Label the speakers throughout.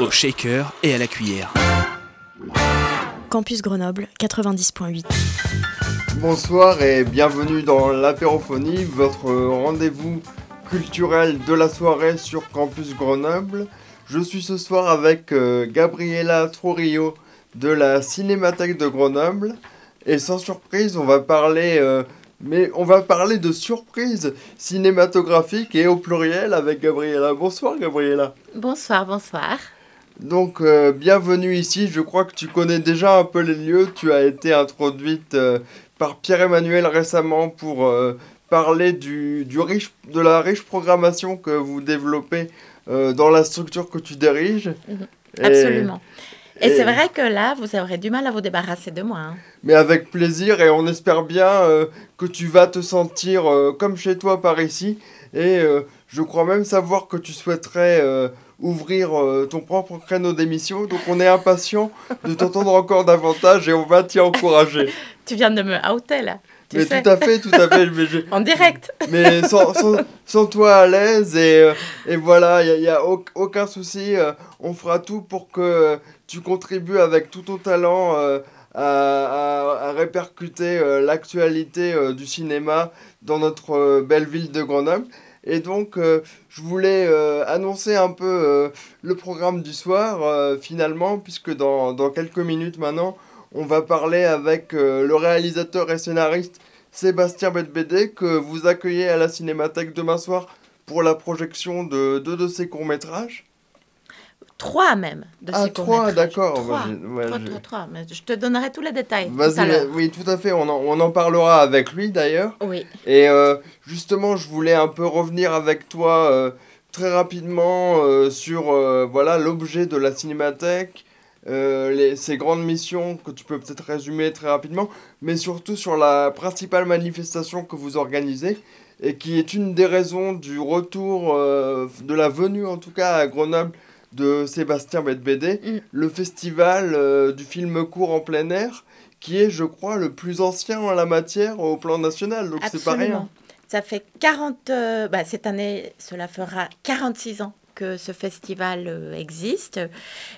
Speaker 1: Au shaker et à la cuillère.
Speaker 2: Campus Grenoble 90.8.
Speaker 3: Bonsoir et bienvenue dans l'apérophonie, votre rendez-vous culturel de la soirée sur Campus Grenoble. Je suis ce soir avec euh, Gabriela Trorio de la Cinémathèque de Grenoble. Et sans surprise, on va parler, euh, mais on va parler de surprises cinématographiques et au pluriel avec Gabriela. Bonsoir Gabriela.
Speaker 4: Bonsoir, bonsoir.
Speaker 3: Donc euh, bienvenue ici, je crois que tu connais déjà un peu les lieux, tu as été introduite euh, par Pierre-Emmanuel récemment pour euh, parler du, du riche, de la riche programmation que vous développez dans la structure que tu diriges. Et-
Speaker 4: Absolument. Et,
Speaker 3: et-
Speaker 4: c'est vrai que là, vous aurez du mal à vous débarrasser de moi. hein.
Speaker 3: Mais avec plaisir et on espère bien euh, que tu vas te sentir euh, comme chez toi par ici. Et euh, je crois même savoir que tu souhaiterais ouvrir euh, ton propre créneau d'émission. Donc on est impatient de t'entendre encore davantage et on va t'y encourager.
Speaker 4: Tu viens de me outer là. Tu
Speaker 3: mais
Speaker 4: sais,
Speaker 3: tout à fait, tout à fait. Mais,
Speaker 4: en direct.
Speaker 3: mais sans, sans, sans toi à l'aise et, euh, et voilà, il n'y a, aucun souci. euh, on fera tout pour que tu contribues avec tout ton talent à, à- à répercuter euh, l'actualité euh, du cinéma dans notre euh, belle ville de Grenoble. Et donc, je voulais euh, annoncer un peu euh, le programme du soir, euh, finalement, puisque dans, dans quelques minutes maintenant, on va parler avec le réalisateur et scénariste Sébastien Bedbédé, que vous accueillez à la Cinémathèque demain soir pour la projection de deux de ses courts-métrages.
Speaker 4: Trois même. De
Speaker 3: Ah,
Speaker 4: ces
Speaker 3: trois, d'accord.
Speaker 4: Trois,
Speaker 3: Bah, ouais,
Speaker 4: trois, trois, trois. Mais je te donnerai tous les détails
Speaker 3: Vas-y, oui, tout à fait, on en, on en parlera avec lui d'ailleurs.
Speaker 4: Oui.
Speaker 3: Et euh, justement, je voulais un peu revenir avec toi euh, très rapidement euh, sur voilà l'objet de la cinémathèque, les, ses grandes missions que tu peux peut-être résumer très rapidement, mais surtout sur la principale manifestation que vous organisez et qui est une des raisons du retour, de la venue en tout cas à Grenoble de Sébastien Bedbédé,
Speaker 4: Mm.
Speaker 3: le festival euh, du film court en plein air qui est, je crois, le plus ancien en la matière au plan national, donc c'est pas rien.
Speaker 4: Ça fait 40... euh, bah, cette année, cela fera 46 ans que ce festival euh, existe.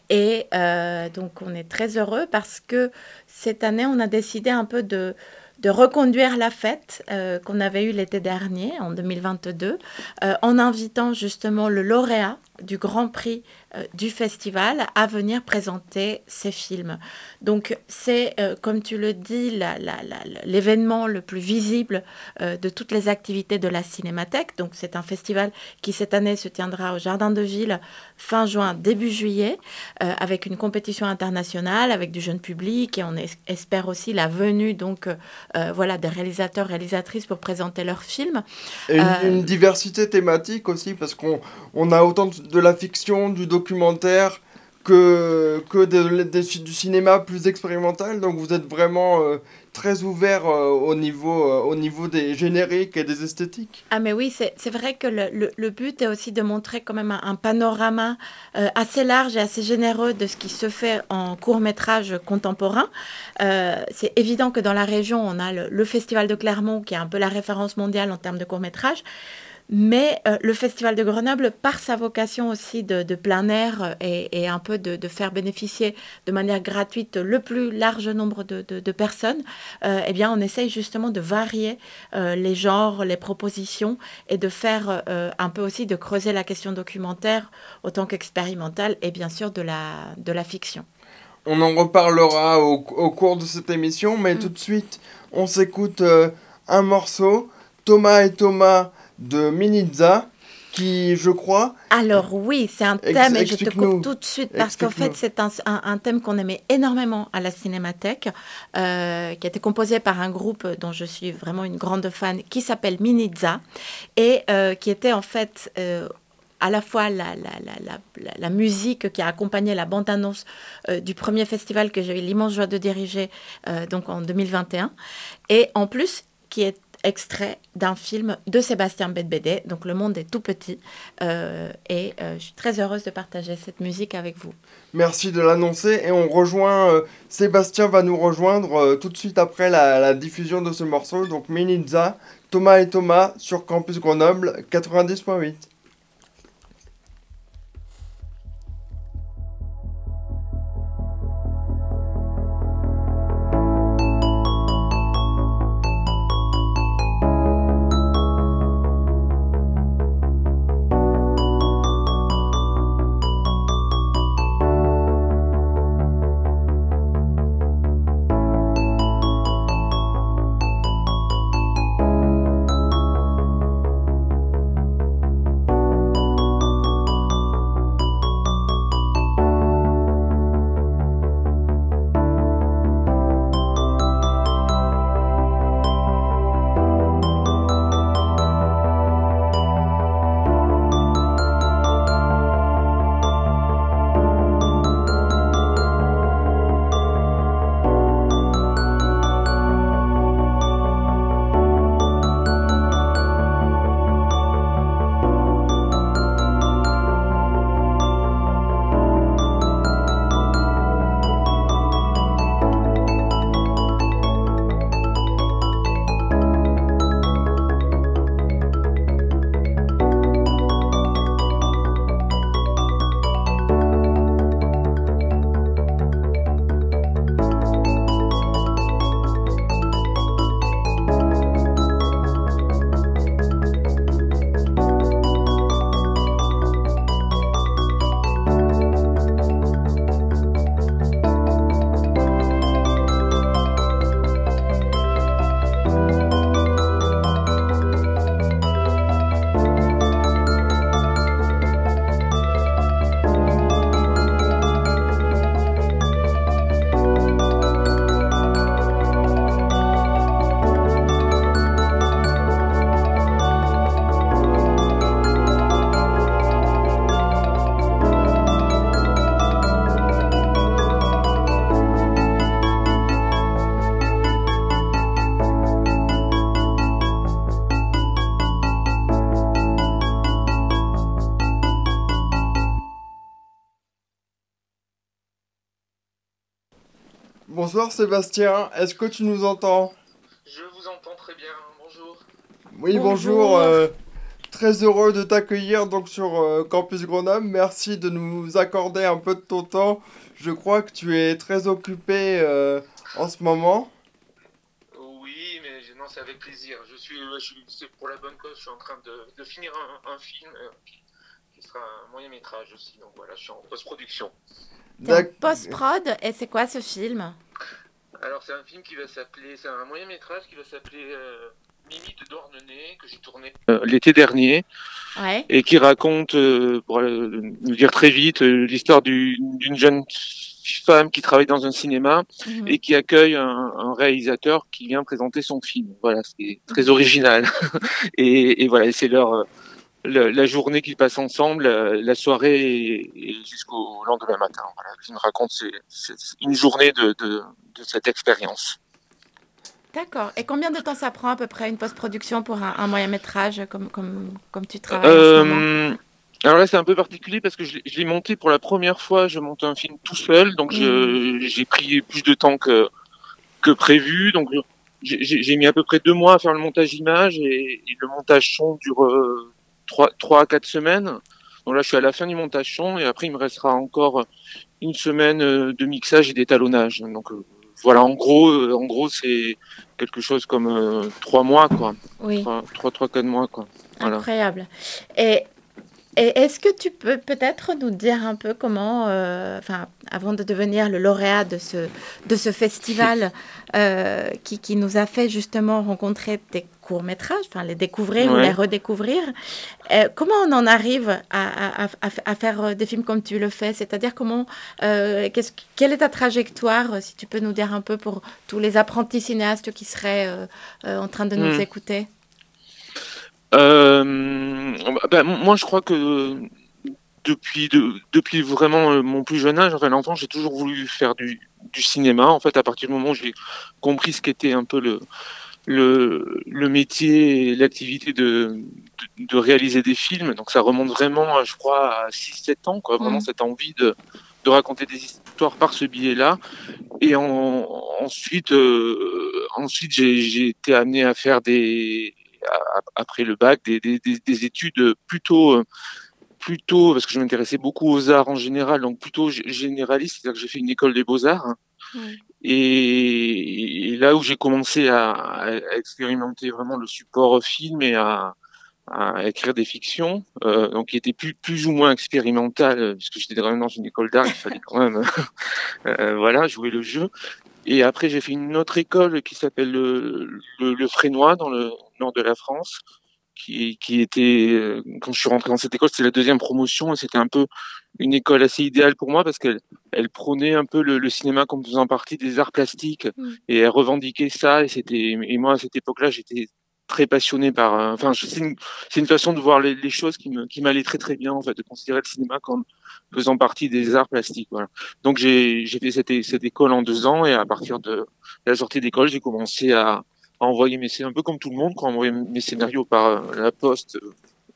Speaker 4: Et euh, donc, on est très heureux parce que cette année, on a décidé un peu de, de reconduire la fête euh, qu'on avait eue l'été dernier, en 2022, euh, en invitant justement le lauréat du Grand Prix euh, du festival à venir présenter ses films. Donc c'est, euh, comme tu le dis, l'événement le plus visible euh, de toutes les activités de la Cinémathèque. Donc c'est un festival qui cette année se tiendra au Jardin de Ville fin juin, début juillet, avec une compétition internationale, avec du jeune public et on es- espère aussi la venue donc voilà des réalisateurs réalisatrices pour présenter leurs films.
Speaker 3: Et une, une diversité thématique aussi, parce qu'on on a autant de, de la fiction, du documentaire, que, que du cinéma plus expérimental. Donc vous êtes vraiment euh, très ouvert euh, au, niveau, euh, au niveau des génériques et des esthétiques.
Speaker 4: Ah mais oui, c'est vrai que le, le- le but est aussi de montrer quand même un, panorama assez large et assez généreux de ce qui se fait en court métrage contemporain. C'est évident que dans la région, on a le, le Festival de Clermont qui est un peu la référence mondiale en termes de court métrage. Mais euh, le Festival de Grenoble, par sa vocation aussi de, de plein air euh, et, et un peu de, de faire bénéficier de manière gratuite le plus large nombre de, personnes, euh, eh bien, on essaye justement de varier euh, les genres, les propositions et de faire un peu aussi de creuser la question documentaire autant qu'expérimentale et bien sûr de la, de la fiction.
Speaker 3: On en reparlera au, au cours de cette émission, mais
Speaker 4: Mm.
Speaker 3: tout de suite, on s'écoute un morceau, Thomas et Thomas de Minizza, qui, je crois,
Speaker 4: Alors oui, c'est un
Speaker 3: Ex-
Speaker 4: thème et je te coupe tout de suite parce qu'en fait c'est un, un- un thème qu'on aimait énormément à la Cinémathèque, euh, qui a été composé par un groupe dont je suis vraiment une grande fan, qui s'appelle Minizza et euh, qui était en fait euh, à la fois la, la, musique qui a accompagné la bande-annonce euh, du premier festival que j'ai eu l'immense joie de diriger euh, donc en 2021, et en plus qui est extrait d'un film de Sébastien Bedbédé, donc Le Monde est tout petit, euh, et je suis très heureuse de partager cette musique avec vous.
Speaker 3: Merci de l'annoncer, et on rejoint, Sébastien va nous rejoindre tout de suite après la, diffusion de ce morceau, donc Minizza, Thomas et Thomas sur Campus Grenoble 90.8. Bonsoir Sébastien, est-ce que tu nous entends?
Speaker 5: Je vous entends très bien, bonjour.
Speaker 3: Oui, bonjour. Euh, très heureux de t'accueillir donc sur euh, Campus Grenoble. Merci de nous accorder un peu de ton temps. Je crois que tu es très occupé euh, en ce moment.
Speaker 5: Oui, mais non, c'est avec plaisir. Je suis, c'est pour la bonne cause. Je suis en train de, finir un, film qui sera un moyen métrage aussi. Donc voilà, je suis en post-production.
Speaker 4: Post-prod, et c'est quoi ce film?
Speaker 5: Alors c'est un film qui va s'appeler, c'est un moyen métrage qui va s'appeler euh, Mimi de Dornenay que j'ai tourné euh, l'été dernier et qui raconte, euh, pour nous dire très vite, l'histoire d'une jeune femme qui travaille dans un cinéma mhm. et qui accueille un, réalisateur qui vient présenter son film. Voilà, c'est très original. et, et, voilà, c'est leur la journée qu'ils passent ensemble, la, soirée et, jusqu'au lendemain matin. Voilà, qui me raconte une journée de, de, cette expérience.
Speaker 4: D'accord. Et combien de temps ça prend à peu près une post-production pour un, moyen métrage comme, comme, comme tu travailles
Speaker 5: euh, Alors là, c'est un peu particulier parce que je, l'ai monté pour la première fois. Je monte un film tout seul, donc mmh. j'ai pris plus de temps que, que prévu. Donc j'ai mis à peu près deux mois à faire le montage image et, le montage son dure euh, 3, à 4 semaines. Donc là, je suis à la fin du montage son et après, il me restera encore une semaine euh, de mixage et d'étalonnage. Donc euh, voilà, en gros, euh, en gros, c'est quelque chose comme 3 mois, quoi. Oui. 3, 3, 4 mois, quoi.
Speaker 4: Incroyable. Et et est-ce que tu peux peut-être nous dire un peu comment, euh, enfin, avant de devenir le lauréat de ce, de ce festival euh, qui, qui, nous a fait justement rencontrer des courts-métrages, enfin les découvrir ou les redécouvrir, euh, comment on en arrive à, à, à, faire des films comme tu le fais? C'est-à-dire comment, qu'est-ce, quelle est ta trajectoire, si tu peux nous dire un peu pour tous les apprentis cinéastes qui seraient en train de nous hmm. écouter?
Speaker 5: Ben, Moi, je crois que depuis, depuis vraiment mon plus jeune âge, enfin l'enfant, j'ai toujours voulu faire du, du, cinéma. En fait, à partir du moment où j'ai compris ce qu'était un peu le, le, le métier et l'activité de, de, réaliser des films. Donc ça remonte vraiment, je crois, à 6-7 ans, quoi, vraiment mmh. cette envie de, de raconter des histoires par ce biais-là. Et ensuite, euh, ensuite j'ai été amené à faire des, après le bac, des, des, des études plutôt plutôt, parce que je m'intéressais beaucoup aux arts en général, donc plutôt généraliste, c'est-à-dire que j'ai fait une école des beaux-arts. Et, là où j'ai commencé à, expérimenter vraiment le support film et à, écrire des fictions, euh, donc qui étaient plus, plus ou moins expérimentales, puisque j'étais quand même dans une école d'art, il fallait quand même euh, voilà, jouer le jeu. Et après, j'ai fait une autre école qui s'appelle le, le, le Frénois, dans le nord de la France, qui, qui était, euh, quand je suis rentré dans cette école, c'était la deuxième promotion et c'était un peu une école assez idéale pour moi parce qu'elle elle prônait un peu le, cinéma comme faisant partie des arts plastiques mmh. et elle revendiquait ça et c'était et moi à cette époque-là j'étais très passionné par euh, enfin c'est une, une façon de voir les, les choses qui me qui m'allait très très bien en fait de considérer le cinéma comme faisant partie des arts plastiques voilà donc j'ai j'ai fait cette, cette école en deux ans et à partir de la sortie d'école j'ai commencé à à envoyer mes scénarios, un peu comme tout le monde, quand envoyer mes scénarios par euh, la poste euh,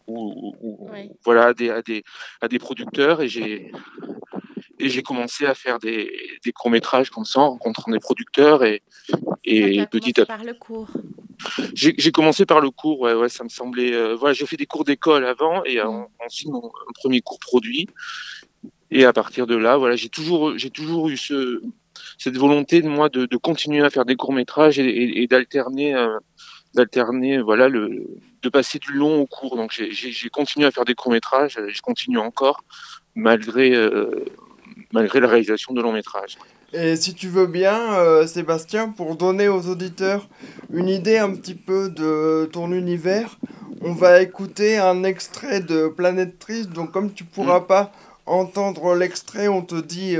Speaker 5: ou, voilà à des, à des, à des producteurs et j'ai et j'ai commencé à faire des, des courts métrages comme ça en rencontrant des producteurs et
Speaker 4: et petit à par le cours.
Speaker 5: J'ai commencé par le cours, ouais, ouais, ça me semblait. Euh, voilà, j'ai fait des cours d'école avant et mmh. ensuite mon un premier cours produit. Et à partir de là, voilà, j'ai toujours, j'ai toujours eu ce, cette volonté de moi de, continuer à faire des courts métrages et, d'alterner euh, d'alterner voilà le de passer du long au court donc j'ai continué à faire des courts métrages je continue encore malgré euh, malgré la réalisation de longs métrages
Speaker 3: et si tu veux bien, euh, Sébastien, pour donner aux auditeurs une idée un petit peu de ton univers, on va écouter un extrait de Planète Triste. Donc, comme tu pourras mm. pas entendre l'extrait, on te dit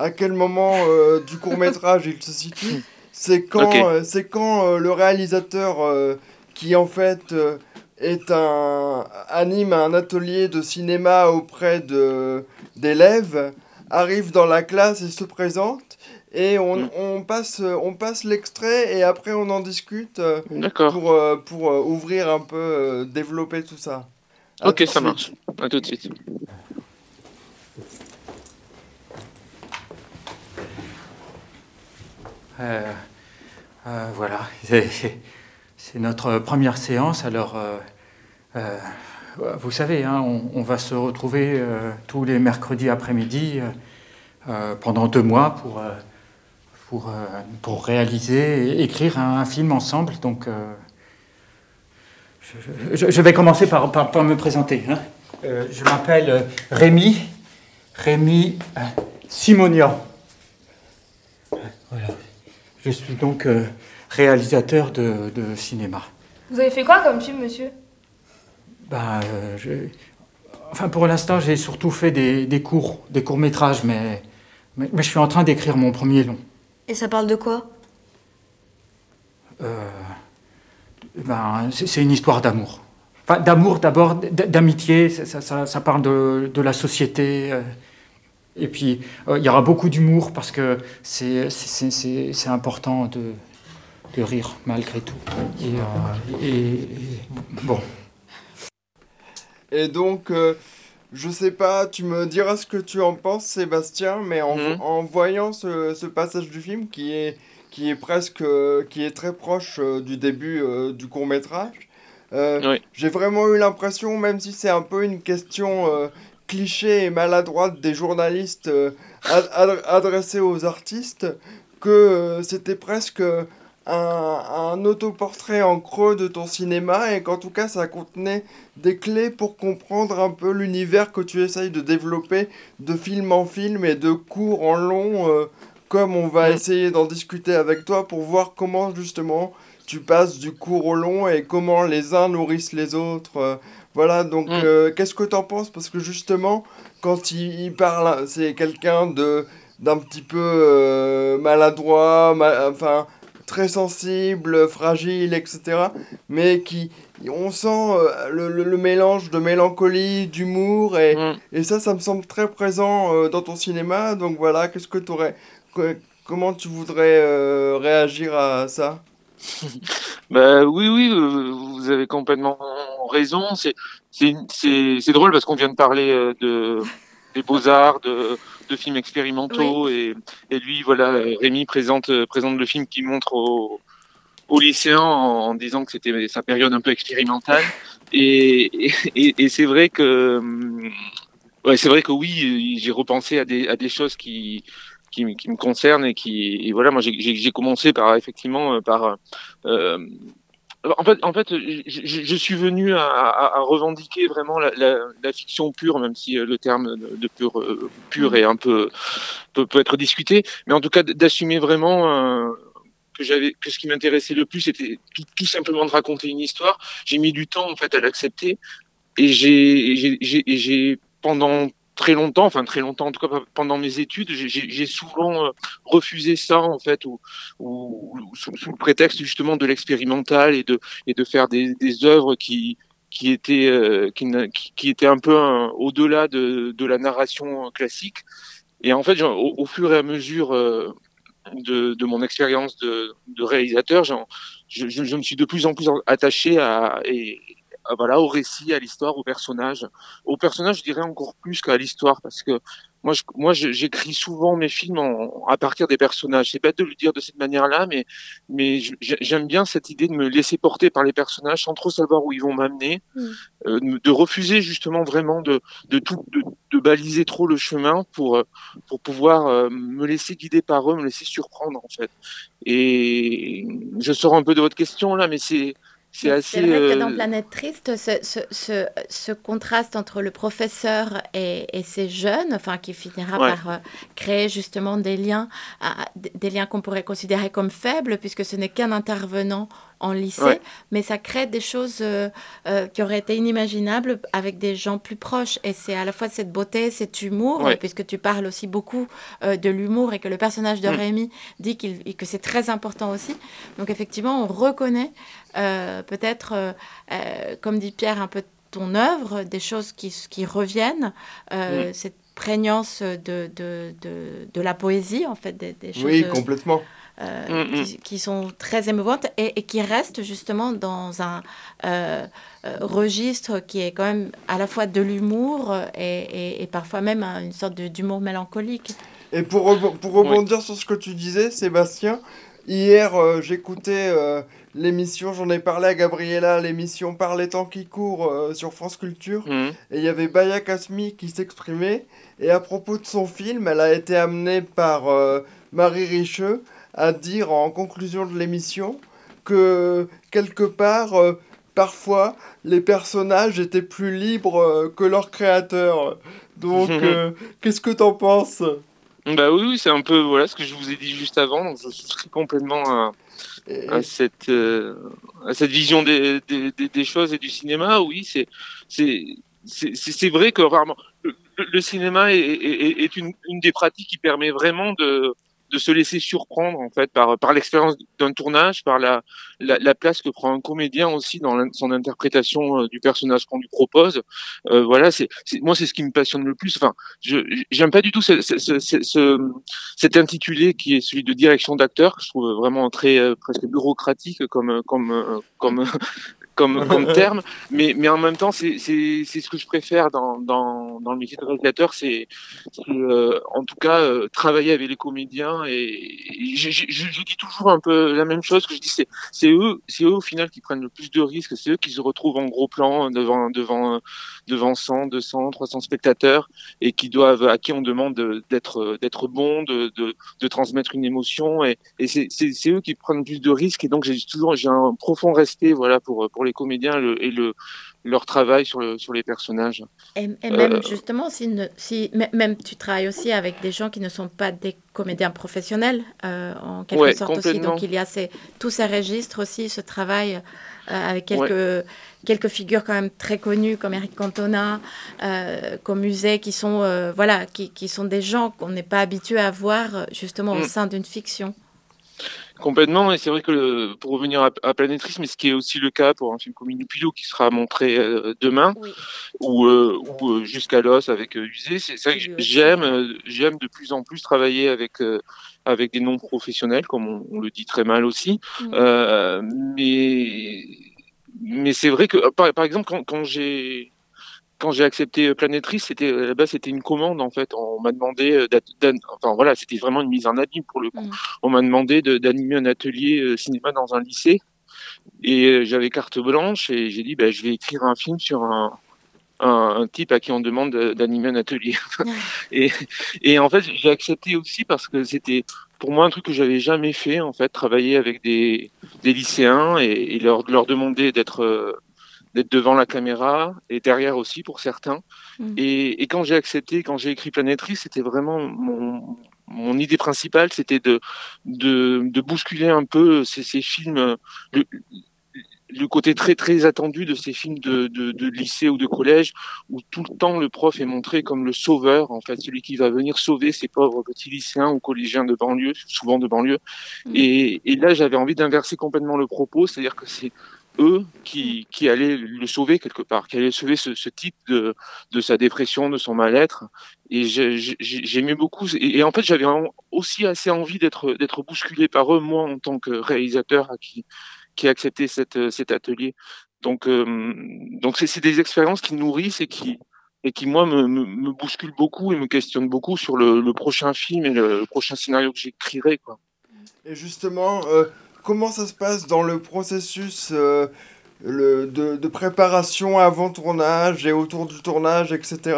Speaker 3: à quel moment euh, du court métrage il se situe? C'est quand, euh, c'est quand euh, le réalisateur qui en fait est un anime un atelier de cinéma auprès de d'élèves arrive dans la classe et se présente et on, mm. on passe on passe l'extrait et après on en discute pour pour ouvrir un peu développer tout ça.
Speaker 5: ok, ça marche. À tout de suite.
Speaker 6: Euh, euh, voilà, c'est notre première séance. Alors, euh, vous savez, hein, on, va se retrouver tous les mercredis après-midi pendant deux mois pour, pour, réaliser et écrire un, film ensemble. Donc, je, vais commencer par, me présenter. Hein. je m'appelle Rémi, Rémi Simonian. Voilà. Je suis donc euh, réalisateur de, cinéma.
Speaker 7: Vous avez fait quoi comme film, monsieur?
Speaker 6: Ben, Enfin, pour l'instant, j'ai surtout fait des, cours, des courts-métrages, mais, mais, je suis en train d'écrire mon premier long.
Speaker 7: Et ça parle de quoi?
Speaker 6: Euh, ben, C'est une histoire d'amour. Enfin, d'amour d'abord, d'amitié, ça, ça, parle de, de la société. Et puis, euh, il y aura beaucoup d'humour parce que c'est important de, de, rire malgré tout. Et, euh, bon.
Speaker 3: Et donc, euh, je sais pas, tu me diras ce que tu en penses, Sébastien, mais en, mhm. en voyant ce, ce, passage du film qui est, qui est presque, qui est très proche du début du court métrage, j'ai vraiment eu l'impression, même si c'est un peu une question cliché et maladroite des journalistes euh, adressés aux artistes que euh, c'était presque un, un autoportrait en creux de ton cinéma et qu'en tout cas ça contenait des clés pour comprendre un peu l'univers que tu essayes de développer de film en film et de court en long euh, comme on va essayer d'en discuter avec toi pour voir comment justement tu passes du court au long et comment les uns nourrissent les autres voilà, donc mm. euh, qu'est-ce que tu en penses? Parce que justement, quand il, parle, c'est quelqu'un de d'un petit peu euh, maladroit, enfin très sensible, fragile, etc. Mais qui, on sent le, le, mélange de mélancolie, d'humour, et, mm. et, ça, ça me semble très présent dans ton cinéma. Donc voilà, qu'est-ce que tu aurais. comment tu voudrais réagir à ça?
Speaker 5: Bah oui, oui, vous avez complètement raison. C'est drôle parce qu'on vient de parler de des beaux arts, de de films expérimentaux et, et, lui voilà Rémi présente présente le film qui montre aux, aux lycéens en, disant que c'était sa période un peu expérimentale et, et, et c'est vrai que ouais c'est vrai que oui j'ai repensé à des à des choses qui qui, qui me concernent et qui et voilà moi j'ai commencé par effectivement par euh, en fait, en fait je, suis venu à, revendiquer vraiment la, fiction pure, même si euh, le terme de euh, pur est un peu peut, être discuté, mais en tout cas d'assumer vraiment euh, que j'avais que ce qui m'intéressait le plus c'était tout, simplement de raconter une histoire. J'ai mis du temps en fait à l'accepter et j'ai pendant très longtemps, enfin très longtemps, en tout cas pendant mes études, j'ai souvent euh, refusé ça en fait, ou, ou sous, le prétexte justement de l'expérimental et de faire des, œuvres qui qui étaient euh, qui, étaient un peu au-delà de, la narration classique. Et en fait, au, fur et à mesure euh, de, mon expérience de, réalisateur, je, je, me suis de plus en plus attaché à et, voilà, au récit, à l'histoire, au personnage. Au personnage, je dirais encore plus qu'à l'histoire, parce que moi, je, moi, j'écris souvent mes films en, à partir des personnages. C'est bête de le dire de cette manière-là, mais, mais j'aime bien cette idée de me laisser porter par les personnages sans trop savoir où ils vont m'amener, mm. euh, de refuser justement vraiment de, de tout, de, de, baliser trop le chemin pour, pour pouvoir euh, me laisser guider par eux, me laisser surprendre en fait. Et je sors un peu de votre question là, mais c'est
Speaker 4: c'est assez. vrai que dans euh, Planète Triste, ce, ce, ce, ce, contraste entre le professeur et, et ces jeunes, enfin, qui finira par euh, créer justement des liens, des liens qu'on pourrait considérer comme faibles, puisque ce n'est qu'un intervenant en lycée, mais ça crée des choses euh, euh, qui auraient été inimaginables avec des gens plus proches. Et c'est à la fois cette beauté, cet humour, puisque tu parles aussi beaucoup euh, de l'humour et que le personnage de mm. Rémi dit qu'il, que c'est très important aussi. Donc effectivement, on reconnaît peut-être, comme dit Pierre, un peu ton œuvre, des choses qui, qui reviennent, mm. cette prégnance de, de, de, de, la poésie, en fait, des, des choses...
Speaker 3: Oui, complètement.
Speaker 4: Euh, mm, mm. qui, sont très émouvantes et, qui restent justement dans un euh, euh, registre qui est quand même à la fois de l'humour et, parfois même une sorte d'humour mélancolique.
Speaker 3: Et pour, pour rebondir sur ce que tu disais, Sébastien, hier j'écoutais l'émission, j'en ai parlé à Gabriella, l'émission Par les temps qui courent sur France Culture, mm. et il y avait Baya Kasmi qui s'exprimait, et à propos de son film, elle a été amenée par Marie Richeux à dire en conclusion de l'émission que quelque part, euh, parfois, les personnages étaient plus libres euh, que leurs créateurs. Donc, euh, qu'est-ce que t'en penses?
Speaker 5: Bah oui, c'est un peu voilà ce que je vous ai dit juste avant. Donc, je souscris complètement à, cette, à cette vision des, des, des, choses et du cinéma. Oui, c'est c'est vrai que rarement le, cinéma est, est, est une, une, des pratiques qui permet vraiment de de se laisser surprendre en fait par par l'expérience d'un tournage, par la, la, la place que prend un comédien aussi dans son interprétation euh, du personnage qu'on lui propose. Euh, voilà, c'est moi c'est ce qui me passionne le plus. Enfin, je j'aime pas du tout ce, ce, ce, cet intitulé qui est celui de direction d'acteur que je trouve vraiment très euh, presque bureaucratique comme comme comme comme, comme terme, mais, mais en même temps, c'est ce que je préfère dans, dans, dans le métier de réalisateur, c'est euh, en tout cas euh, travailler avec les comédiens. Et, je, je, je, dis toujours un peu la même chose que je dis, c'est eux, c'est eux au final qui prennent le plus de risques, c'est eux qui se retrouvent en gros plan devant devant devant 100, 200, 300 spectateurs et qui doivent à qui on demande d'être d'être bon, de, de, de transmettre une émotion et, et c'est eux qui prennent le plus de risques et donc j'ai toujours j'ai un profond respect voilà pour pour les comédiens et le, leur travail sur, le, sur les personnages.
Speaker 4: Et, même euh, justement, si, si, même tu travailles aussi avec des gens qui ne sont pas des comédiens professionnels, euh, en quelque sorte aussi. Donc il y a ces, tous ces registres aussi, ce travail euh, avec quelques, quelques figures quand même très connues comme Eric Cantona, comme Musée, qui sont, voilà, qui, qui, sont des gens qu'on n'est pas habitué à voir justement au mm. sein d'une fiction.
Speaker 5: Complètement, et c'est vrai que pour revenir à, à Planétris, mais ce qui est aussi le cas pour un film comme Inupillo qui sera montré euh, demain, ou, euh, ou euh, jusqu'à l'os avec Usé, c'est ça que j'aime, j'aime de plus en plus travailler avec avec des non professionnels, comme on, le dit très mal aussi. mais mais c'est vrai que par, par exemple quand, quand j'ai quand j'ai accepté euh, Planétris, c'était euh, là-bas, c'était une commande en fait. On m'a demandé, euh, enfin voilà, c'était vraiment une mise en abîme pour le coup. Mm. On m'a demandé d'animer un atelier cinéma dans un lycée et j'avais carte blanche et j'ai dit, ben, je vais écrire un film sur un, un, type à qui on demande d'animer un atelier. et, et en fait, j'ai accepté aussi parce que c'était pour moi un truc que j'avais jamais fait en fait, travailler avec des, des lycéens et, et leur, leur demander d'être d'être devant la caméra et derrière aussi pour certains. Mm. Et, et, quand j'ai accepté, quand j'ai écrit Planétrie, c'était vraiment mon, mon, idée principale, c'était de, de, de, bousculer un peu ces, ces films, le, le, côté très très attendu de ces films de, de, de, lycée ou de collège, où tout le temps le prof est montré comme le sauveur, en fait, celui qui va venir sauver ces pauvres petits lycéens ou collégiens de banlieue, souvent de banlieue. Mm. Et, et là, j'avais envie d'inverser complètement le propos, c'est-à-dire que c'est eux qui, qui allaient le sauver quelque part, qui allaient sauver ce, type de, de sa dépression, de son mal-être. Et j'aimais beaucoup. Et, en fait, j'avais aussi assez envie d'être bousculé par eux, moi, en tant que réalisateur qui, qui a accepté cette, cet atelier. Donc, euh, donc c'est des expériences qui nourrissent et qui, et qui moi me, me, me bousculent beaucoup et me questionnent beaucoup sur le, prochain film et le, prochain scénario que j'écrirai.
Speaker 3: Et justement, euh, comment ça se passe dans le processus euh, le, de, de, préparation avant tournage et autour du tournage, etc.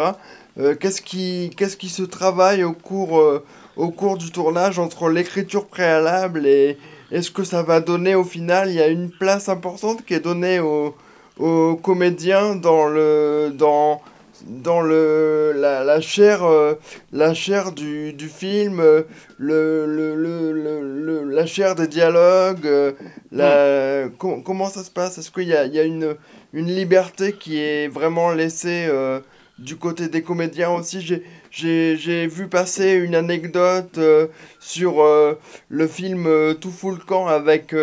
Speaker 3: Euh, qu'est-ce qui, qu'est-ce qui se travaille au cours, euh, au cours du tournage entre l'écriture préalable et est-ce que ça va donner au final, il y a une place importante qui est donnée aux, comédiens dans le, dans, dans le, la, la chair, euh, la chair du, du film, euh, le, le, le, la chair des dialogues, euh, la, comment ça se passe? Est-ce qu'il y a, il y a une, une liberté qui est vraiment laissée du côté des comédiens aussi? J'ai vu passer une anecdote sur le film Tout fout le camp avec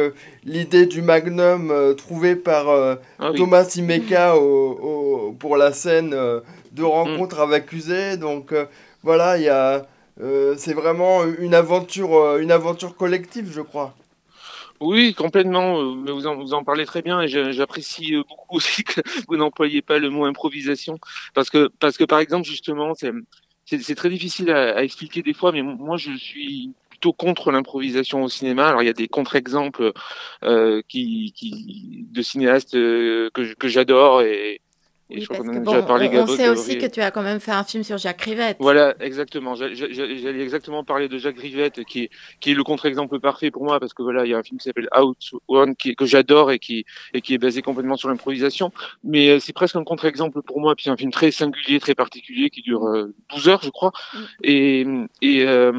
Speaker 3: l'idée du magnum trouvé par ah Thomas Simeka au, au, pour la scène de rencontre mm. avec Usé. Donc voilà, il y a c'est vraiment une aventure, une aventure collective, je crois.
Speaker 5: Oui, complètement. Mais vous en, vous en parlez très bien et j'apprécie beaucoup aussi que vous n'employez pas le mot improvisation parce que parce que par exemple justement c'est c'est très difficile à, expliquer des fois, mais moi je suis plutôt contre l'improvisation au cinéma. Alors il y a des contre-exemples euh, de cinéastes euh, que j'adore et,
Speaker 4: oui, parce que bon, on, sait aussi que tu as quand même fait un film sur Jacques Rivette.
Speaker 5: Voilà, exactement. J'allais exactement parler de Jacques Rivette, qui est, qui est le contre-exemple parfait pour moi, parce que voilà, il y a un film qui s'appelle Out One, qui, que j'adore et qui, et qui est basé complètement sur l'improvisation. Mais euh, c'est presque un contre-exemple pour moi. Puis c'est un film très singulier, très particulier, qui dure 12 euh, heures, je crois. Mm. Et, et euh,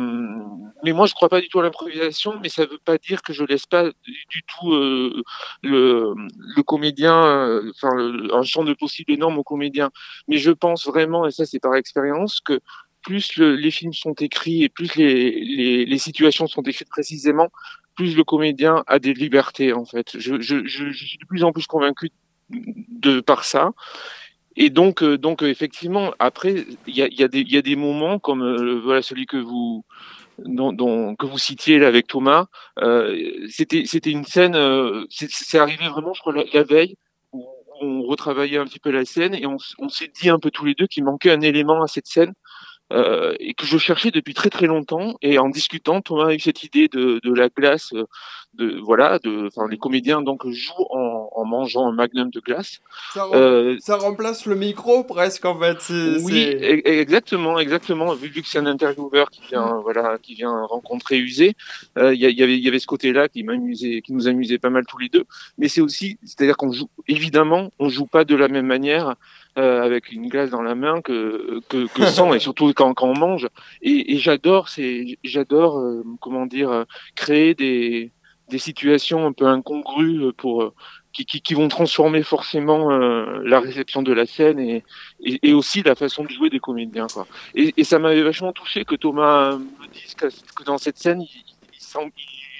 Speaker 5: mais moi, je crois pas du tout à l'improvisation, mais ça veut pas dire que je laisse pas du, tout euh, le, comédien, enfin, un champ de possibles aux comédiens. Mais je pense vraiment, et ça c'est par expérience, que plus les films sont écrits et plus les, situations sont écrites précisément, plus le comédien a des libertés en fait. Je, suis de plus en plus convaincu de par ça. Et donc, euh, donc effectivement, après, il y a, des moments comme euh, celui que vous dont, que vous citiez là avec Thomas. Euh, c'était c'était une scène, euh, c'est arrivé vraiment, je crois, la veille on retravaillait un petit peu la scène et on s'est dit un peu tous les deux qu'il manquait un élément à cette scène euh, et que je cherchais depuis très très longtemps. Et en discutant, Thomas a eu cette idée de, de la glace, de voilà, de, enfin les comédiens donc jouent en, en mangeant un magnum de glace.
Speaker 3: Ça, euh, ça, remplace le micro presque en fait.
Speaker 5: Oui, e-, exactement, exactement. Vu, vu que c'est un intervieweur qui vient, voilà, qui vient rencontrer Usé, euh, y, avait il y avait ce côté-là qui m'amusait, qui nous amusait pas mal tous les deux. Mais c'est aussi, c'est-à-dire qu'on joue évidemment, on joue pas de la même manière euh, avec une glace dans la main que, que, que sans, et surtout quand, quand on mange. Et, et j'adore, c'est, j'adore, euh, comment dire, créer des, des situations un peu incongrues pour euh, qui, qui, qui vont transformer forcément euh, la réception de la scène et, et, et, aussi la façon de jouer des comédiens. Quoi. Et, et ça m'avait vachement touché que Thomas me dise que, dans cette scène, il, il, sent,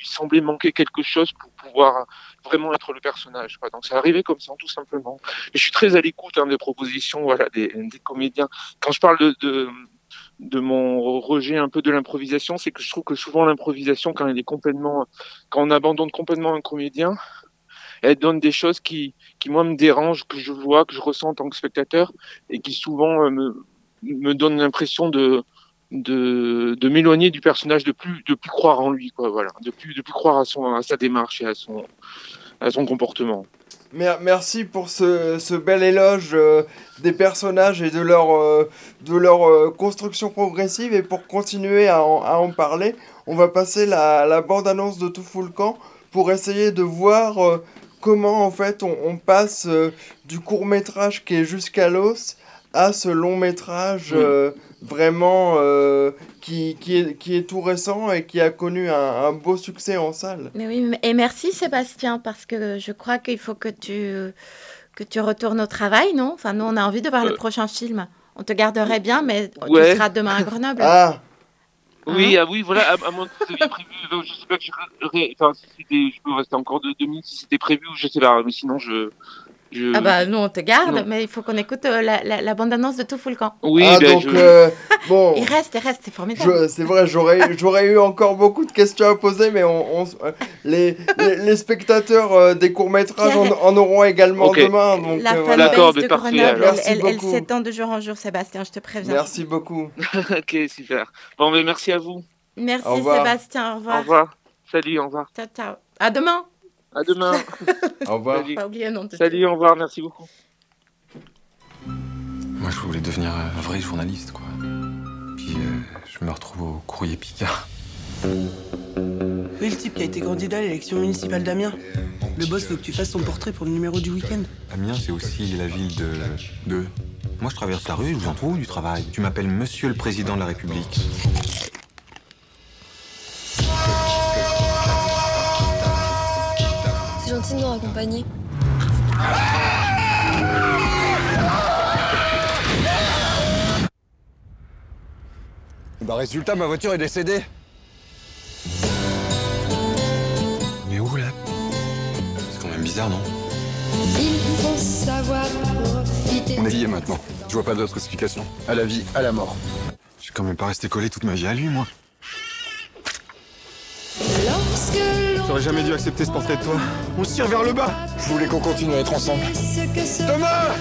Speaker 5: il semblait manquer quelque chose pour pouvoir vraiment être le personnage. Donc c'est arrivé comme ça, tout simplement. Et je suis très à l'écoute hein, des propositions voilà, des, comédiens. Quand je parle de mon rejet un peu de l'improvisation, c'est que je trouve que souvent l'improvisation, quand elle est complètement, quand on abandonne complètement un comédien, elle donne des choses qui, qui moi me dérangent, que je vois, que je ressens en tant que spectateur, et qui souvent euh, me, me donnent l'impression de, de, de m'éloigner du personnage, de plus, de plus croire en lui, quoi, voilà, de plus, de plus croire à son, à sa démarche et à son, à son comportement.
Speaker 3: Merci pour ce, ce bel éloge euh, des personnages et de leur, euh, de leur euh, construction progressive. Et pour continuer à en, à en parler, on va passer la, la bande-annonce de Tout Full Camp pour essayer de voir comment en fait on, on passe du court métrage qui est jusqu'à l'os à ce long métrage vraiment euh, qui, qui, est, qui est tout récent et qui a connu un, un, beau succès en salle.
Speaker 4: Mais oui, et merci Sébastien, parce que je crois qu'il faut que tu, que tu retournes au travail, non? Enfin, nous, on a envie de voir le euh. prochain film. On te garderait bien, mais tu seras demain à Grenoble.
Speaker 3: ah
Speaker 5: oui, hein? ah oui, voilà, à, moins que vous aviez prévu, euh, je sais pas que je, enfin, si c'était, je peux rester encore deux, deux minutes si c'était prévu ou je sais pas, mais sinon je,
Speaker 4: ah bah nous on te garde, mais il faut qu'on écoute euh, la, la, la bande-annonce de Tout Full Camp.
Speaker 3: Oui, ah, donc euh, bon.
Speaker 4: il reste, il reste, c'est formidable.
Speaker 3: C'est vrai, j'aurais, j'aurais eu encore beaucoup de questions à poser, mais on, on les, les, spectateurs euh, des courts métrages en, auront également demain. Donc,
Speaker 4: la
Speaker 3: voilà.
Speaker 4: D'accord, de Grenoble, elle, elle, elle s'étend de jour en jour, Sébastien, je te préviens.
Speaker 3: Merci beaucoup.
Speaker 5: ok, super. Bon, mais merci à vous.
Speaker 4: Merci Sébastien, au revoir.
Speaker 5: Au revoir. Salut, au revoir.
Speaker 4: Ciao, ciao. À demain.
Speaker 5: À demain.
Speaker 3: au revoir.
Speaker 4: Pas non,
Speaker 5: Salut, au revoir, merci beaucoup.
Speaker 1: Moi, je voulais devenir un vrai journaliste, quoi. Puis, euh, je me retrouve au courrier Picard.
Speaker 8: Oui, le type qui a été candidat à l'élection municipale d'Amiens. Le boss veut que tu fasses son portrait pour le numéro du week-end.
Speaker 1: Amiens, c'est aussi la ville de. de. Moi, je traverse la rue, je vous en trouve du travail. Tu m'appelles Monsieur le Président de la République.
Speaker 7: De nous raccompagner.
Speaker 9: Bah résultat, ma voiture est décédée.
Speaker 1: Mais où là? C'est quand même bizarre, non?
Speaker 10: Il faut savoir profiter.
Speaker 9: On est liés maintenant. Je vois pas d'autre explication. À la vie, à la mort.
Speaker 1: Je suis quand même pas resté collé toute ma vie à lui, moi.
Speaker 9: J'aurais jamais dû accepter ce portrait de toi. On se tire vers le bas. Je voulais qu'on continue à être ensemble. Thomas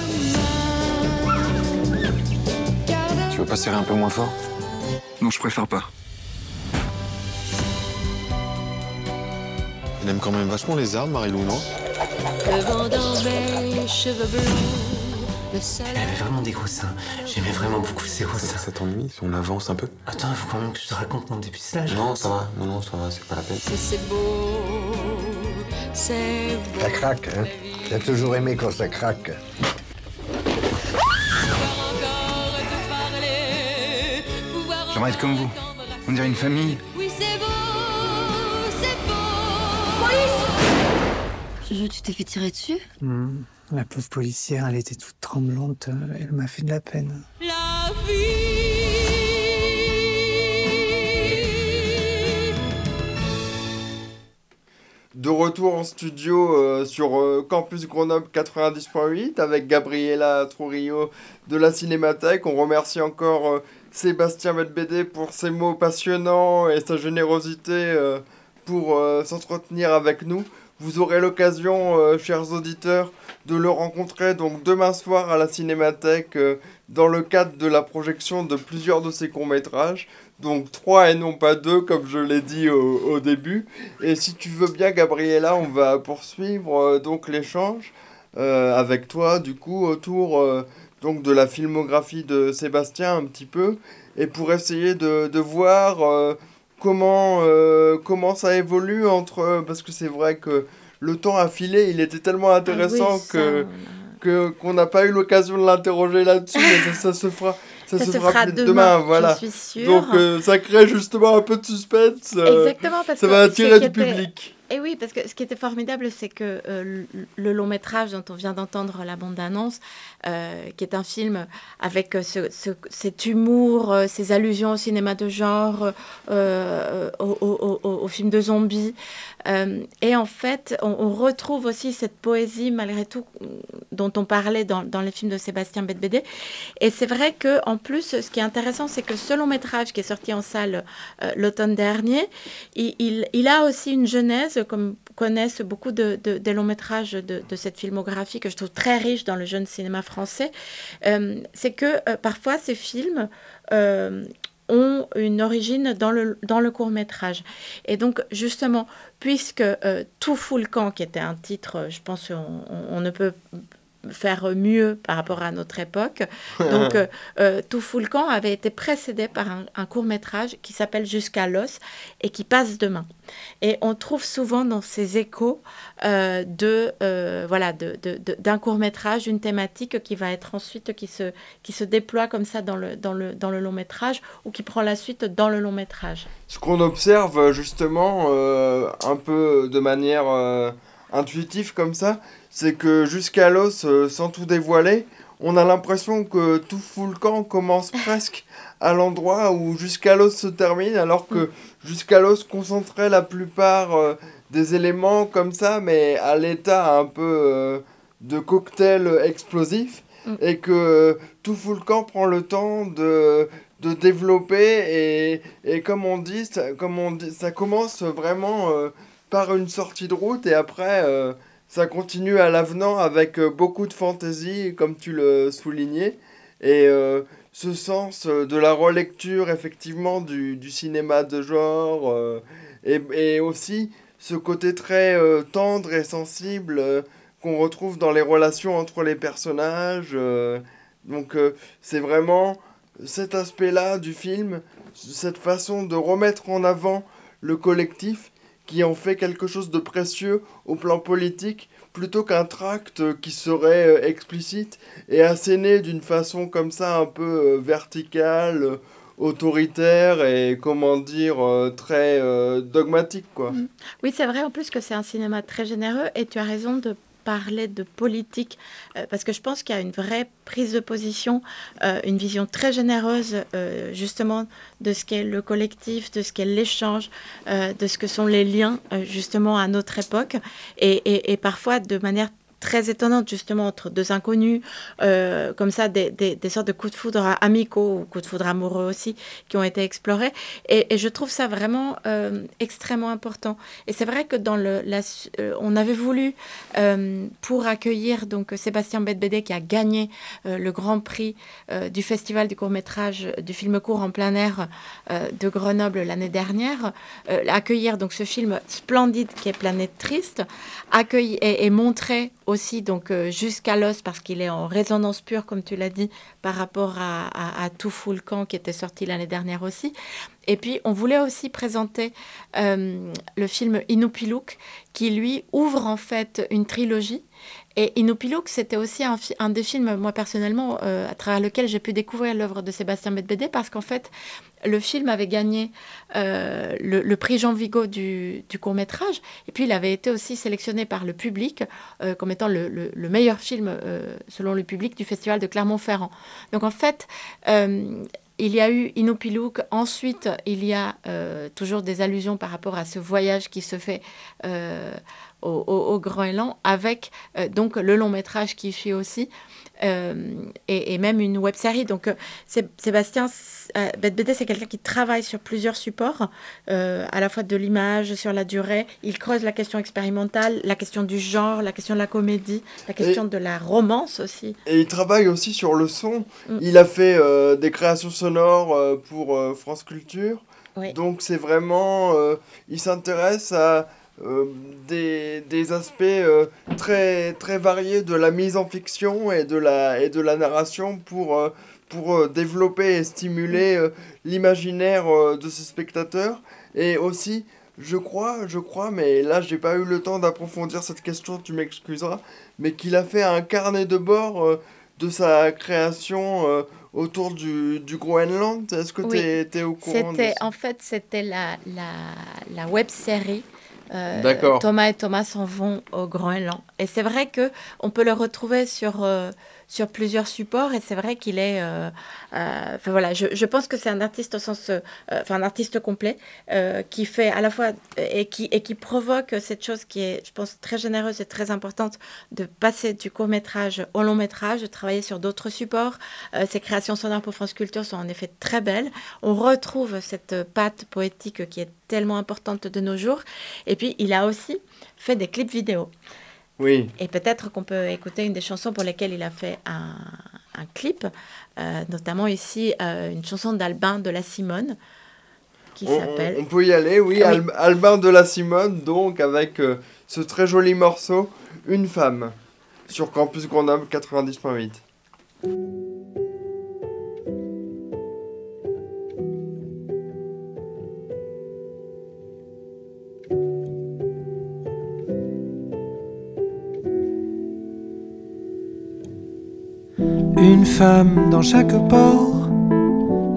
Speaker 1: Tu veux pas serrer un peu moins fort?
Speaker 9: Non, je préfère pas.
Speaker 1: Elle aime quand même vachement les armes, Marilou, non?
Speaker 10: Le vent dans mes cheveux
Speaker 11: Elle avait vraiment des gros seins. J'aimais vraiment beaucoup ses gros seins.
Speaker 1: Ça, t'ennuie si on avance un peu
Speaker 11: Attends, il faut quand même que je te raconte mon dépucelage.
Speaker 1: Non, ça va. Non, non, ça va, c'est pas la peine.
Speaker 10: C'est beau, c'est beau.
Speaker 12: Ça craque, hein J'ai toujours aimé quand ça craque.
Speaker 13: J'aimerais être comme vous. On dirait une famille.
Speaker 10: Oui, c'est beau, c'est beau. Police
Speaker 7: Jojo, tu t'es fait tirer dessus?
Speaker 8: Mmh. La pauvre policière, elle était toute tremblante. Elle m'a fait de la peine.
Speaker 10: La vie.
Speaker 3: De retour en studio euh, sur euh, Campus Grenoble 90.8 avec Gabriela Trujillo de la Cinémathèque. On remercie encore euh, Sébastien Medbédé pour ses mots passionnants et sa générosité euh, pour euh, s'entretenir avec nous. Vous aurez l'occasion, euh, chers auditeurs, de le rencontrer donc demain soir à la Cinémathèque euh, dans le cadre de la projection de plusieurs de ses courts-métrages. Donc trois et non pas deux, comme je l'ai dit au, début. Et si tu veux bien, Gabriella, on va poursuivre euh, donc l'échange avec toi, du coup, autour donc de la filmographie de Sébastien un petit peu, et pour essayer de, de voir euh, comment, comment ça évolue entre... parce que c'est vrai que le temps a filé, il était tellement intéressant ah oui, que que qu'on n'a pas eu l'occasion de l'interroger là-dessus, mais ça, ça, se fera. Ça,
Speaker 4: ça
Speaker 3: se,
Speaker 4: se
Speaker 3: fera,
Speaker 4: fera
Speaker 3: demain,
Speaker 4: demain,
Speaker 3: voilà.
Speaker 4: Je suis sûre.
Speaker 3: Donc euh, ça crée justement un peu de suspense.
Speaker 4: Exactement, parce
Speaker 3: ça
Speaker 4: que
Speaker 3: va attirer du
Speaker 4: était...
Speaker 3: public.
Speaker 4: Et oui, parce que ce qui était formidable, c'est que euh, le long métrage dont on vient d'entendre la bande-annonce, euh, qui est un film avec ce, cet humour, euh, ces allusions au cinéma de genre, au, film de zombies, et en fait, on, retrouve aussi cette poésie, malgré tout, dont on parlait dans, les films de Sébastien Bedbédé. Et c'est vrai que en plus, ce qui est intéressant, c'est que ce long métrage qui est sorti en salle l'automne dernier, il, il a aussi une genèse comme connaissent beaucoup de, des longs métrages de, cette filmographie que je trouve très riche dans le jeune cinéma français, euh, c'est que euh, parfois ces films euh, ont une origine dans le, dans le court métrage. Et donc justement, puisque Tout fout le camp, qui était un titre, je pense qu'on on ne peut faire mieux par rapport à notre époque. Donc, euh, euh, Tout fout le camp avait été précédé par un, court métrage qui s'appelle Jusqu'à l'os et qui passe demain. Et on trouve souvent dans ces échos euh, de voilà d'un de, court métrage une thématique qui va être ensuite qui se qui se déploie comme ça dans le dans le dans le long métrage ou qui prend la suite dans le long métrage.
Speaker 3: Ce qu'on observe justement un peu de manière intuitive comme ça, c'est que jusqu'à l'os, euh, sans tout dévoiler, on a l'impression que tout fout le camp commence presque à l'endroit où jusqu'à l'os se termine, alors que mm. jusqu'à l'os concentrait la plupart euh, des éléments comme ça, mais à l'état un peu euh, de cocktail explosif, mm. et que tout fout le camp prend le temps de, de développer, et, et comme on dit, ça, comme on dit, ça commence vraiment par une sortie de route, et après ça continue à l'avenant avec euh, beaucoup de fantaisie, comme tu le soulignais. Et euh, ce sens euh, de la relecture, effectivement, du, du cinéma de genre. et, et, aussi ce côté très tendre et sensible qu'on retrouve dans les relations entre les personnages. donc c'est vraiment cet aspect-là du film, cette façon de remettre en avant le collectif qui en fait quelque chose de précieux au plan politique plutôt qu'un tract qui serait euh, explicite et asséné d'une façon comme ça un peu euh, verticale, euh, autoritaire et comment dire très dogmatique quoi. Mm.
Speaker 4: Oui, c'est vrai en plus que c'est un cinéma très généreux et tu as raison de parler de politique, euh, parce que je pense qu'il y a une vraie prise de position, euh, une vision très généreuse euh, justement de ce qu'est le collectif, de ce qu'est l'échange, de ce que sont les liens justement à notre époque, et, et parfois de manière très étonnante justement entre deux inconnus, euh, comme ça, des, des, sortes de coups de foudre amicaux ou coups de foudre amoureux aussi qui ont été explorés. Et, je trouve ça vraiment euh, extrêmement important. Et c'est vrai que dans le, euh, on avait voulu pour accueillir donc Sébastien Bedbédé qui a gagné le Grand Prix du Festival du court métrage du film court en plein air de Grenoble l'année dernière, accueillir donc ce film splendide qui est Planète Triste, accueillir et montrer aussi donc euh, jusqu'à l'os parce qu'il est en résonance pure comme tu l'as dit par rapport à, Tout Foulcan qui était sorti l'année dernière aussi. Et puis on voulait aussi présenter euh, le film Inupilouk qui lui ouvre en fait une trilogie et Inupilouk, c'était aussi un, des films, moi personnellement, euh, à travers lequel j'ai pu découvrir l'œuvre de Sébastien Bedbédé, parce qu'en fait, le film avait gagné euh, le, prix Jean Vigo du, court métrage, et puis il avait été aussi sélectionné par le public euh, comme étant le meilleur film, selon le public, du festival de Clermont-Ferrand. Donc en fait, il y a eu Inupilouk. Ensuite, il y a toujours des allusions par rapport à ce voyage qui se fait au, Grand Élan, avec euh, donc le long métrage qui suit aussi, euh, et, même une web série. Donc euh, Sébastien BD, c'est quelqu'un qui travaille sur plusieurs supports, à la fois de l'image, sur la durée. Il creuse la question expérimentale, la question du genre, la question de la comédie, la question de la romance aussi.
Speaker 3: Et il travaille aussi sur le son. Mm. Il a fait des créations sonores pour France Culture. Donc c'est vraiment, il s'intéresse à euh, des, des, aspects euh, très, très variés de la mise en fiction et de la, et de la narration pour, euh, pour développer et stimuler l'imaginaire de ses spectateurs. Et aussi, je crois, je crois, mais là j'ai pas eu le temps d'approfondir cette question, tu m'excuseras, mais qu'il a fait un carnet de bord de sa création autour du, du Groenland. Est-ce que tu es, au courant
Speaker 4: c'était, En fait, c'était la, la, la web série Thomas et Thomas s'en vont au Grand Élan. Et c'est vrai que on peut le retrouver sur sur plusieurs supports et c'est vrai qu'il est. Euh, euh, voilà, je, je, pense que c'est un artiste au sens, euh, enfin un artiste complet qui fait à la fois et qui et qui provoque cette chose qui est, je pense, très généreuse et très importante de passer du court métrage au long métrage, de travailler sur d'autres supports. ses créations sonores pour France Culture sont en effet très belles. On retrouve cette patte poétique qui est tellement importante de nos jours. Et puis il a aussi fait des clips vidéo. Et peut-être qu'on peut écouter une des chansons pour lesquelles il a fait un, clip, euh, notamment ici euh, une chanson d'Albin de la Simone qui s'appelle.
Speaker 3: On peut y aller, oui, ah Albin de la Simone, donc avec euh, ce très joli morceau Une femme sur Campus Grenoble 90.8.
Speaker 14: Une femme dans chaque port,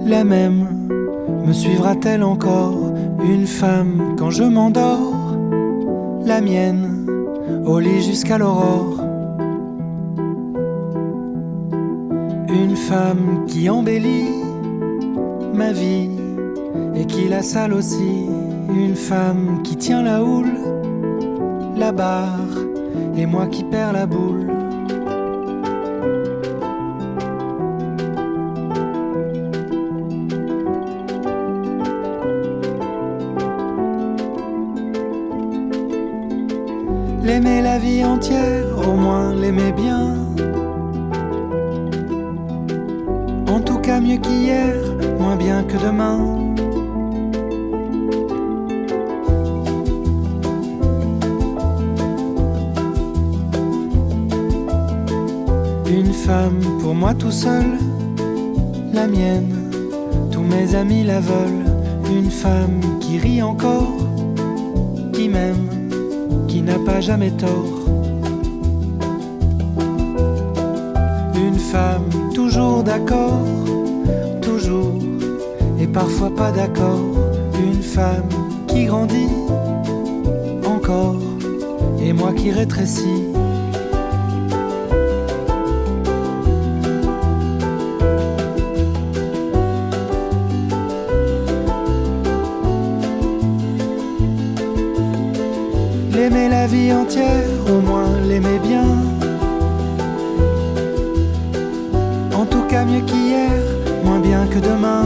Speaker 14: la même, me suivra-t-elle encore Une femme quand je m'endors, la mienne, au lit jusqu'à l'aurore. Une femme qui embellit ma vie et qui la sale aussi. Une femme qui tient la houle, la barre, et moi qui perds la boule. Au moins l'aimer bien. En tout cas mieux qu'hier, moins bien que demain. Une femme pour moi tout seul, la mienne, tous mes amis la veulent. Une femme qui rit encore, qui m'aime qui n'a pas jamais tort. D'accord, toujours, et parfois pas d'accord. Une femme qui grandit encore, et moi qui rétrécis. la vie entière, que demain.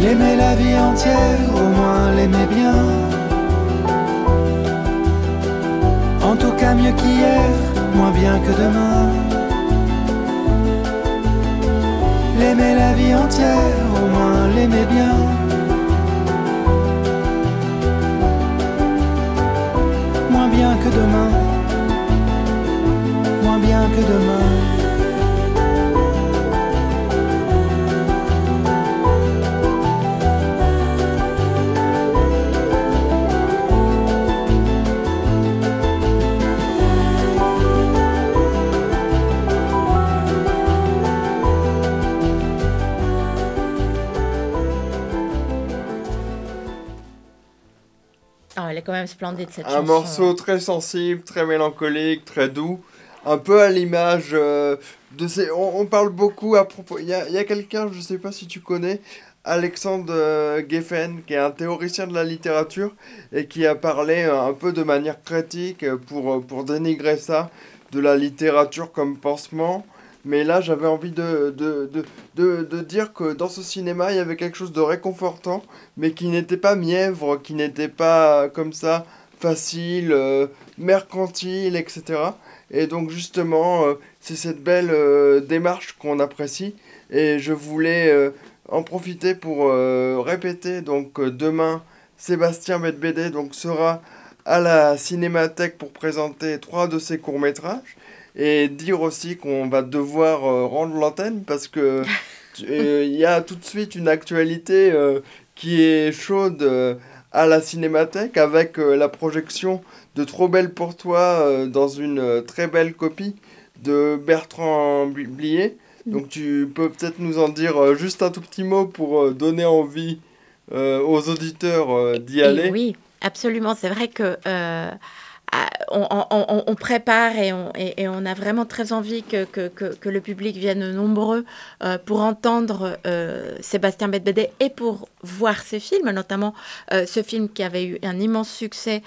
Speaker 14: L'aimer la vie entière, au moins l'aimer bien. En tout cas mieux qu'hier, moins bien que demain. L'aimer la vie entière, au moins l'aimer bien. Moins bien que demain, moins bien que demain.
Speaker 4: Quand même splendide cette
Speaker 3: un
Speaker 4: chanson.
Speaker 3: Un morceau très sensible, très mélancolique, très doux. Un peu à l'image euh, de ces. On, parle beaucoup à propos. Il y a, y a quelqu'un, je sais pas si tu connais, Alexandre euh, Geffen, qui est un théoricien de la littérature et qui a parlé euh, un peu de manière critique pour, pour dénigrer ça, de la littérature comme pansement. Mais là, j'avais envie de, de, de, de, dire que dans ce cinéma, il y avait quelque chose de réconfortant, mais qui n'était pas mièvre, qui n'était pas comme ça facile, euh, mercantile, etc. Et donc justement, euh, c'est cette belle euh, démarche qu'on apprécie. Et je voulais en profiter pour répéter, donc demain, Sébastien Medbédé donc, sera à la Cinémathèque pour présenter trois de ses courts-métrages et dire aussi qu'on va devoir euh, rendre l'antenne parce que euh, il y a tout de suite une actualité euh, qui est chaude à la Cinémathèque avec la projection de Trop belle pour toi dans une très belle copie de Bertrand Blier. Donc tu peux peut-être nous en dire juste un tout petit mot pour donner envie aux auditeurs d'y aller.
Speaker 4: Oui, absolument. C'est vrai que on, prépare et on, a vraiment très envie que, le public vienne nombreux euh, pour entendre euh, Sébastien Bedbédé et pour voir ses films, notamment euh, ce film qui avait eu un immense succès,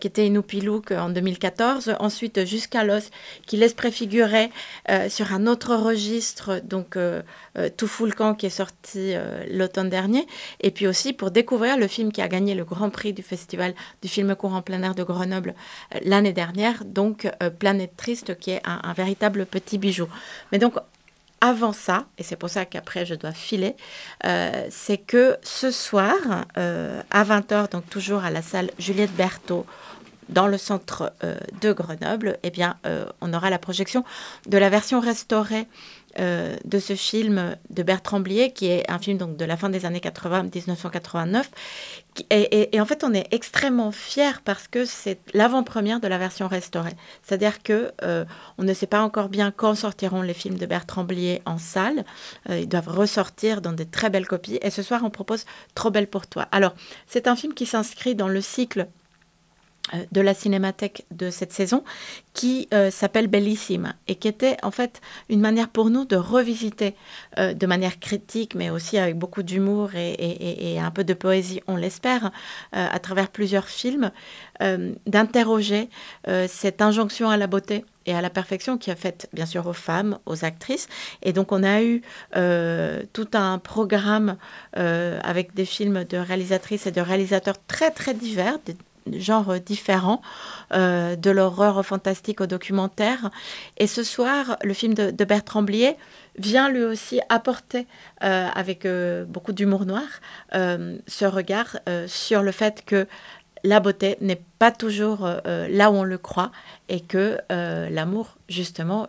Speaker 4: qui était Inupilouk en 2014, ensuite Jusqu'à l'os, qui laisse préfigurer sur un autre registre, donc Tout Foulcan qui est sorti l'automne dernier, et puis aussi pour découvrir le film qui a gagné le grand prix du festival du film court en plein air de Grenoble l'année dernière, donc euh, Planète Triste, qui est un, véritable petit bijou. Mais donc, avant ça, et c'est pour ça qu'après je dois filer, euh, c'est que ce soir, euh, à 20h, donc toujours à la salle Juliette Berthaud, dans le centre de Grenoble, eh bien, on aura la projection de la version restaurée euh, de ce film de Bertrand Blier, qui est un film donc, de la fin des années 80, 1989. Et, en fait, on est extrêmement fiers parce que c'est l'avant-première de la version restaurée. C'est-à-dire que euh, on ne sait pas encore bien quand sortiront les films de Bertrand Blier en salle. Euh, ils doivent ressortir dans des très belles copies. Et ce soir, on propose Trop belle pour toi. Alors, c'est un film qui s'inscrit dans le cycle de la cinémathèque de cette saison qui euh, s'appelle Bellissime et qui était en fait une manière pour nous de revisiter euh, de manière critique mais aussi avec beaucoup d'humour et, un peu de poésie, on l'espère, à travers plusieurs films, d'interroger cette injonction à la beauté et à la perfection qui a fait bien sûr aux femmes, aux actrices. Et donc on a eu tout un programme avec des films de réalisatrices et de réalisateurs très très divers, genres différents, euh, de l'horreur fantastique au documentaire. Et ce soir, le film de, Bertrand Blier vient lui aussi apporter, euh, avec euh, beaucoup d'humour noir, ce regard sur le fait que la beauté n'est pas toujours euh, euh, là où on le croit et que euh, l'amour, justement,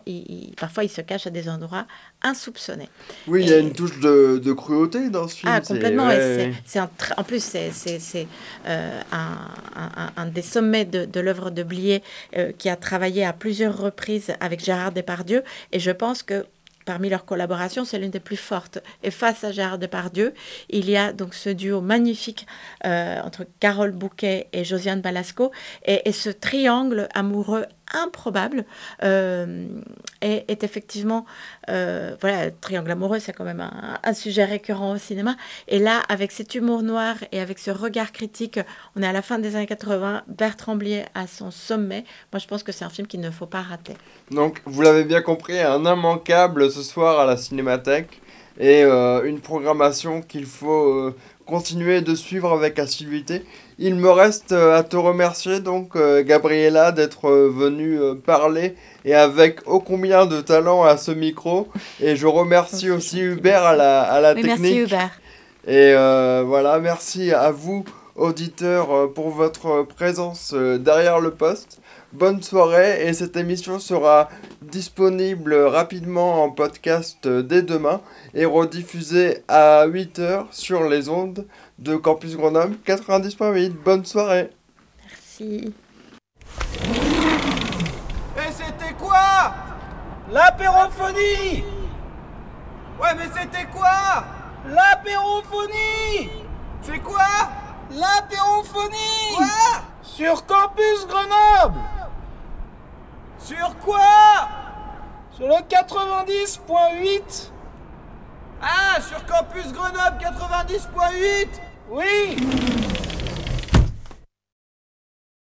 Speaker 4: parfois il se cache à des endroits insoupçonnés.
Speaker 3: Oui, il y a une touche de, cruauté dans ce film.
Speaker 4: Ah, complètement. C'est en plus, c'est un, un, des sommets de, de l'œuvre de Blier qui a travaillé à plusieurs reprises avec Gérard Depardieu. Et je pense que Parmi leurs collaborations, c'est l'une des plus fortes. Et face à Gérard Depardieu, il y a donc ce duo magnifique euh, entre Carole Bouquet et Josiane Balasco, et, et ce triangle amoureux improbable euh, est, effectivement, euh, voilà, triangle amoureux, c'est quand même un, sujet récurrent au cinéma. Et là, avec cet humour noir et avec ce regard critique, on est à la fin des années 80, Bertrand Blier à son sommet. Moi, je pense que c'est un film qu'il ne faut pas rater.
Speaker 3: Donc, vous l'avez bien compris, un immanquable ce soir à la Cinémathèque et euh, une programmation qu'il faut continuer de suivre avec assiduité. Il me reste euh, à te remercier donc euh, Gabriella d'être euh, venue parler et avec ô combien de talent à ce micro. Et je remercie aussi Hubert à la, à la technique. Merci
Speaker 4: Hubert.
Speaker 3: Et voilà, merci à vous auditeurs pour votre présence derrière le poste. Bonne soirée et cette émission sera disponible rapidement en podcast dès demain et rediffusée à 8h sur les ondes de Campus Grenoble 90.8. Bonne soirée.
Speaker 4: Merci.
Speaker 15: Et c'était quoi? L'apérophonie! Ouais, mais c'était quoi? L'apérophonie! C'est quoi? L'apérophonie! Quoi? Sur Campus Grenoble Sur quoi? Sur le 90.8 Ah, sur Campus Grenoble 90.8 oui